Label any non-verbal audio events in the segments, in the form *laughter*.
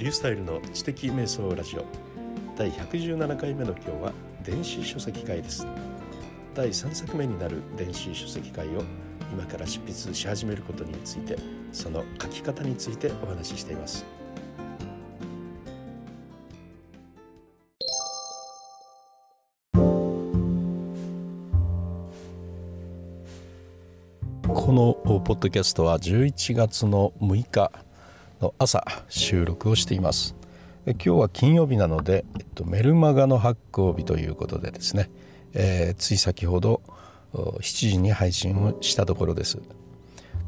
リュースタイルの知的瞑想ラジオ。第117回目の今日は電子書籍会です。第3作目になる電子書籍会を今から執筆し始めることについてその書き方についてお話ししています。このポッドキャストは11月の6日の朝収録をしています。今日は金曜日なので、えっと、メルマガの発行日ということでですね、えー、つい先ほど7時に配信をしたところです。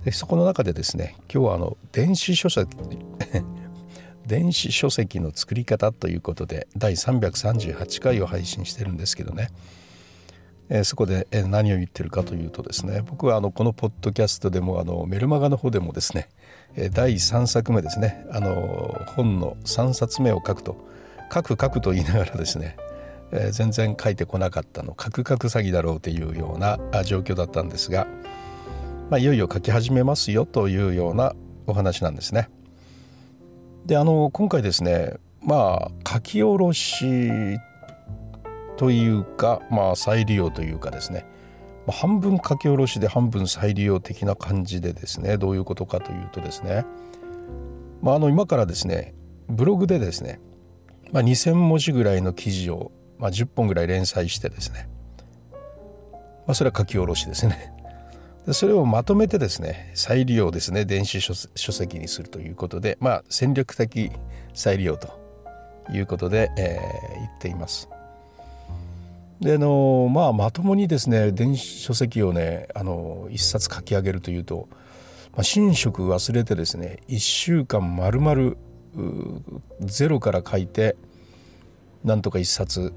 でそこの中でですね今日はあの電子書籍 *laughs* 電子書籍の作り方ということで第338回を配信してるんですけどね。そこで、何を言ってるかというとですね僕はあのこのポッドキャストでもあのメルマガの方でもですね、第3作目ですねあの本の3冊目を書くと書く書くと言いながらですね、え全然書いてこなかったの書く書く詐欺だろうというような状況だったんですが、まあ、いよいよ書き始めますよというようなお話なんですね。であの今回ですねまあ書き下ろしというか、まあ、再利用というかですね半分書き下ろしで半分再利用的な感じでですねどういうことかというとですね、まあ、あの今からですねブログでですね、まあ、2,000文字ぐらいの記事を、まあ、10本ぐらい連載してですね、まあ、それは書き下ろしですね *laughs* でそれをまとめてですね再利用ですね電子書籍にするということで、まあ、戦略的再利用ということで、えー、言っています。であのまあまともにですね電子書籍をねあの一冊書き上げるというと、まあ、寝食忘れてですね1週間まるまるゼロから書いてなんとか一冊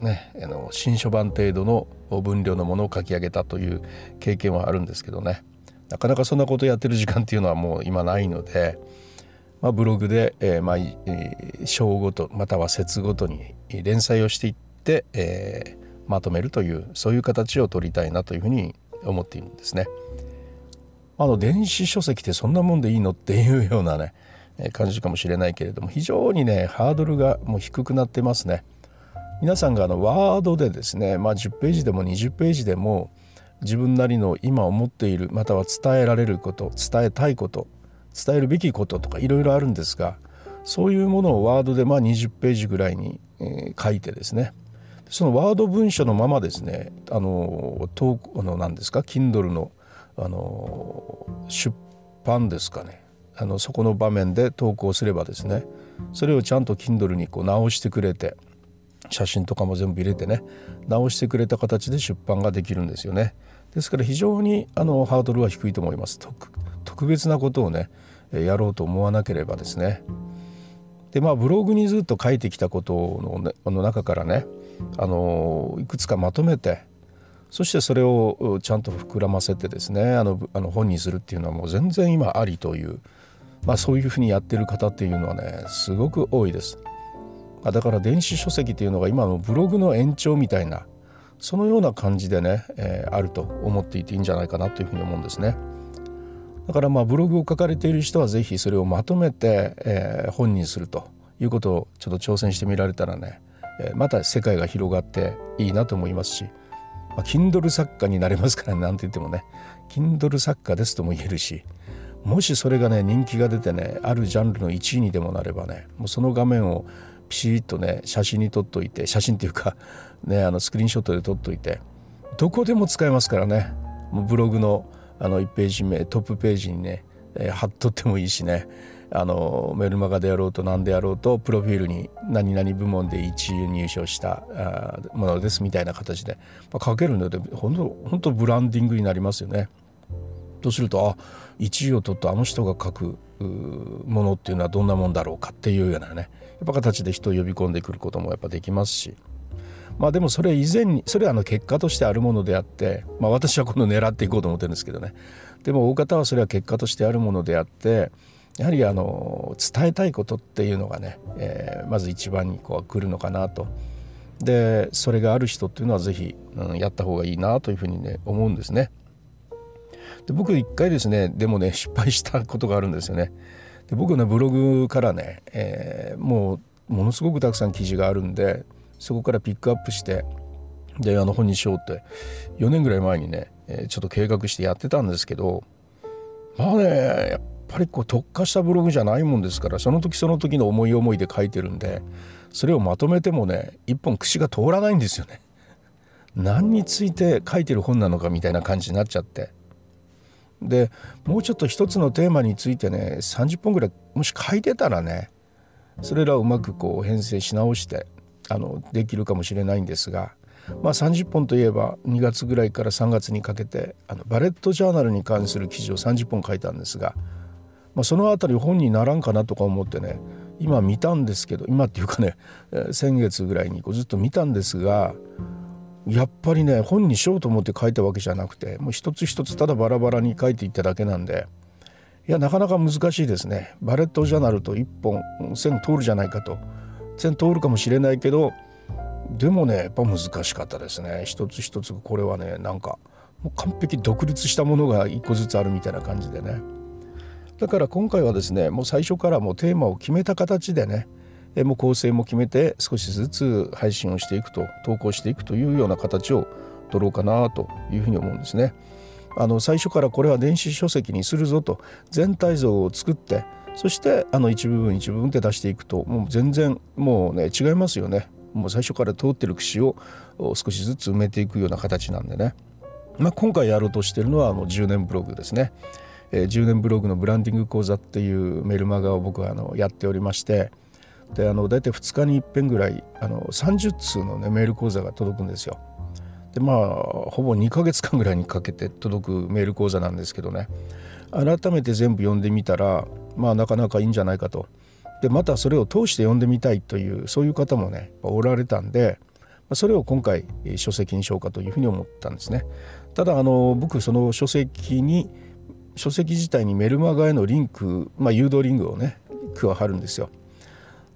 ねあの新書版程度の分量のものを書き上げたという経験はあるんですけどね。なかなかそんなことやってる時間っていうのはもう今ないので、まあ、ブログで、えーまあ、章ごとまたは節ごとに連載をしていって、えー、まとめるというそういう形を取りたいなというふうに思っているんですね。あの電子書籍ってそんなもんでいいのっていうようなね感じかもしれないけれども非常にねハードルがもう低くなってますね。皆さんがあのワードでですね、まあ、10ページでも20ページでも自分なりの今思っているまたは伝えられること伝えたいこと伝えるべきこととかいろいろあるんですがそういうものをワードでまあ20ページぐらいに、書いてですねそのワード文書のままですねあの投あの何ですか Kindle のあの出版ですかねあのそこの場面で投稿すればですねそれをちゃんと Kindle にこう直してくれて写真とかも全部入れてね直してくれた形で出版ができるんですよね。ですから非常にあのハードルは低いと思います。特別なことをねやろうと思わなければですね。でまあブログにずっと書いてきたことの,、ね、の中からねあのいくつかまとめてそしてそれをちゃんと膨らませてですねあのあの本にするっていうのはもう全然今ありという、まあ、そういうふうにやってる方っていうのはねすごく多いです。だから電子書籍っていうのが今のブログの延長みたいなそのような感じでね、えー、あると思っていていいんじゃないかなというふうに思うんですね。だからまあブログを書かれている人は是非それをまとめて、えー、本にするということをちょっと挑戦してみられたらねまた世界が広がっていいなと思いますし、まあ、Kindle 作家になれますからなんて言ってもね Kindle 作家ですとも言えるしもしそれがね人気が出てねあるジャンルの1位にでもなればねもうその画面をピシッとね写真に撮っといて写真っていうかねあのスクリーンショットで撮っといてどこでも使えますからね。もうブログのあの1ページ目トップページにね、え、貼っとってもいいしね。あのメルマガでやろうと何でやろうとプロフィールに何々部門で1位入賞したものですみたいな形で、まあ、書けるので本当本当ブランディングになりますよね。とするとあ1位を取ったあの人が書くものっていうのはどんなもんだろうかっていうようなね。やっぱ形で人を呼び込んでくることもやっぱできますし。まあでもそれ以前にそれはあの結果としてあるものであって、まあ、私はこの狙っていこうと思ってるんですけどね。でも大方はそれは結果としてあるものであってやはりあの伝えたいことっていうのがね、えー、まず一番にこう来るのかなと。でそれがある人っていうのは是非、うん、やった方がいいなというふうにね思うんですね。で僕一回ですねでもね失敗したことがあるんですよね。で僕のブログからね、えー、もうものすごくたくさん記事があるんでそこからピックアップしてであの本にしようって4年ぐらい前にね、え、ちょっと計画してやってたんですけどまあねやっぱりこう特化したブログじゃないもんですからその時その時の思い思いで書いてるんでそれをまとめてもね一本口が通らないんですよね。何について書いてる本なのかみたいな感じになっちゃってでもうちょっと一つのテーマについてね30本ぐらいもし書いてたらねそれらをうまくこう編成し直してあのできるかもしれないんですが、まあ、30本といえば2月ぐらいから3月にかけてあのバレットジャーナルに関する記事を30本書いたんですが、まあ、その辺り本にならんかなとか思ってね今見たんですけど今っていうかね先月ぐらいにこうずっと見たんですがやっぱりね本にしようと思って書いたわけじゃなくてもう一つ一つただバラバラに書いていっただけなんでいやなかなか難しいですね。バレットジャーナルと一本線通るじゃないかと。線通るかもしれないけどでもねやっぱ難しかったですね一つ一つこれはねなんかもう完璧独立したものが一個ずつあるみたいな感じでねだから今回はですねもう最初からもうテーマを決めた形でねもう構成も決めて少しずつ配信をしていくと投稿していくというような形を取ろうかなというふうに思うんですね。あの最初からこれは電子書籍にするぞと全体像を作ってそしてあの一部分一部分って出していくともう全然もうね違いますよね。もう最初から通ってる節を少しずつ埋めていくような形なんでね。まあ、今回やろうとしてるのはあの10年ブログですね。えー、10年ブログのブランディング講座っていうメルマガを僕はあのやっておりましてであの大体2日に一遍ぐらいあの30通の、ね、メール講座が届くんですよ。でまあほぼ2ヶ月間ぐらいにかけて届くメール講座なんですけどね改めて全部読んでみたらまあなかなかいいんじゃないかと。でまたそれを通して読んでみたいというそういう方もねおられたんでそれを今回書籍にしようかというふうに思ったんですね。ただあの僕その書籍に書籍自体にメルマガへのリンク、まあ、誘導リンクをね加わるんですよ。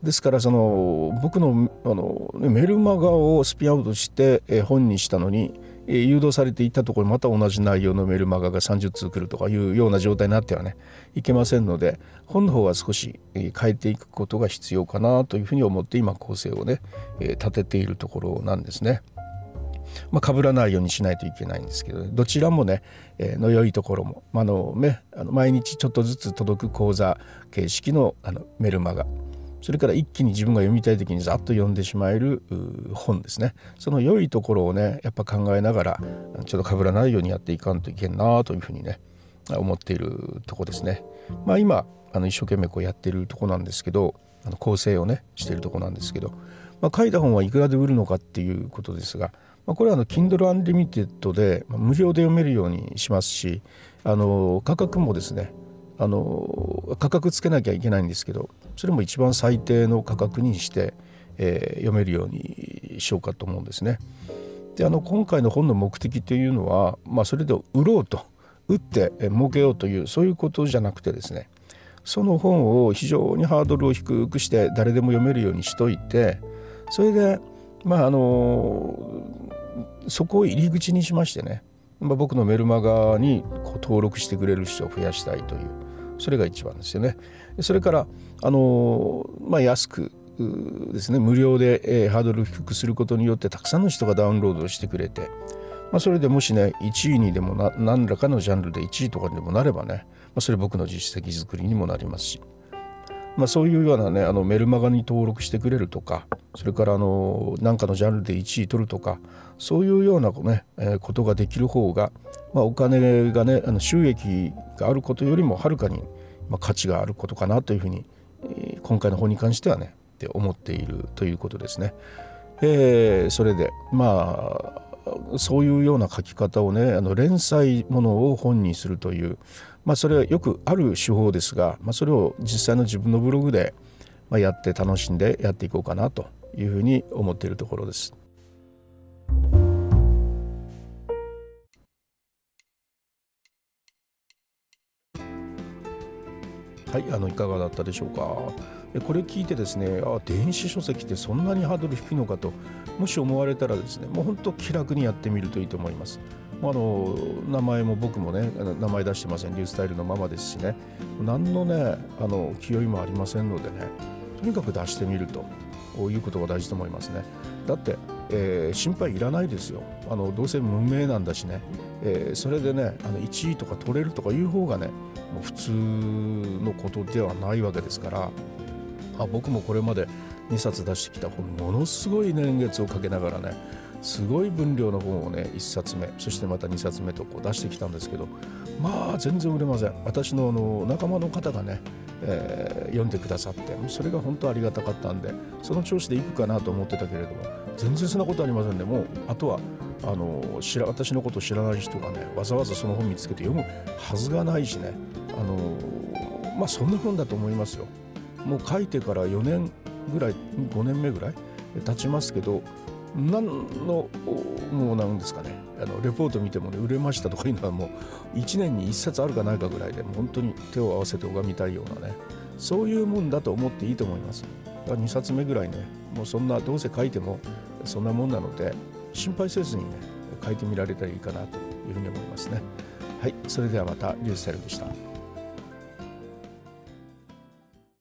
ですからその僕のあのメルマガをスピンアウトして本にしたのに誘導されていったところまた同じ内容のメルマガが30通来るとかいうような状態になってはねいけませんので本の方は少し変えていくことが必要かなというふうに思って今構成をね立てているところなんですね。まあ、被らないようにしないといけないんですけど、ね、どちらもね、えー、の良いところも、まあのね、あの毎日ちょっとずつ届く講座形式のあのメルマガそれから一気に自分が読みたい時にざっと読んでしまえる本ですねその良いところをねやっぱ考えながらちょっと被らないようにやっていかんといけんなというふうにね思っているとこですね。まあ今あの一生懸命こうやってるとこなんですけどあの構成をねしているとこなんですけど、まあ、書いた本はいくらで売るのかっていうことですが、まあ、これはあの Kindle Unlimited で無料で読めるようにしますしあの価格もですねあの価格つけなきゃいけないんですけどそれも一番最低の価格にして、えー、読めるようにしようかと思うんですね。であの今回の本の目的というのは、まあ、それで売ろうと売って儲けようというそういうことじゃなくてですねその本を非常にハードルを低くして誰でも読めるようにしといてそれでまああのそこを入り口にしましてね、まあ、僕のメルマガにこう登録してくれる人を増やしたいというそれが一番ですよね。それからあの、まあ、安くですね無料で、え、ハードルを低くすることによってたくさんの人がダウンロードしてくれて、まあ、それでもしね1位にでもな何らかのジャンルで1位とかにでもなればね、まあ、それ僕の実績作りにもなりますし、まあ、そういうようなねあのメルマガに登録してくれるとかそれからあの何かのジャンルで1位取るとかそういうようなね、えー、ことができる方が、まあ、お金がねあの収益があることよりもはるかに、まあ、価値があることかなというふうに、今回の本に関してはねって思っているということですね。えー、それでまあそういうような書き方をねあの連載ものを本にするという、まあ、それはよくある手法ですが、まあ、それを実際の自分のブログで、ま、やって楽しんでやっていこうかなというふうに思っているところです。はい、あのいかがだったでしょうか？これ聞いてですね、あ電子書籍ってそんなにハードル低いのかと、もし思われたらですね、もう本当気楽にやってみるといいと思います。あの名前も僕もね名前出してませんリュースタイルのままですしね何のねあの気負いもありませんのでねとにかく出してみるということが大事と思いますねだって、えー、心配いらないですよ。あのどうせ無名なんだしね、えー、それでねあの1位とか取れるとかいう方がねもう普通のことではないわけですから。あ僕もこれまで2冊出してきた本ものすごい年月をかけながらねすごい分量の本をね1冊目そしてまた2冊目とこう出してきたんですけどまあ全然売れません。私のあの仲間の方がね、えー、読んでくださってそれが本当ありがたかったんでその調子でいくかなと思ってたけれども全然そんなことありませんね。もうあとはあの知ら私のことを知らない人がねわざわざその本見つけて読むはずがないしね。あのまあそんな本だと思いますよ。もう書いてから4年ぐらい5年目ぐらい経ちますけど何のもうなんですかね。あのレポート見てもね売れましたとかいうのはもう1年に1冊あるかないかぐらいで本当に手を合わせて拝みたいようなねそういうもんだと思っていいと思います。だ2冊目ぐらいねもうそんなどうせ書いてもそんなもんなので心配せずにね書いてみられたらいいかなというふうに思いますね。はいそれではまたリュースタイルでした。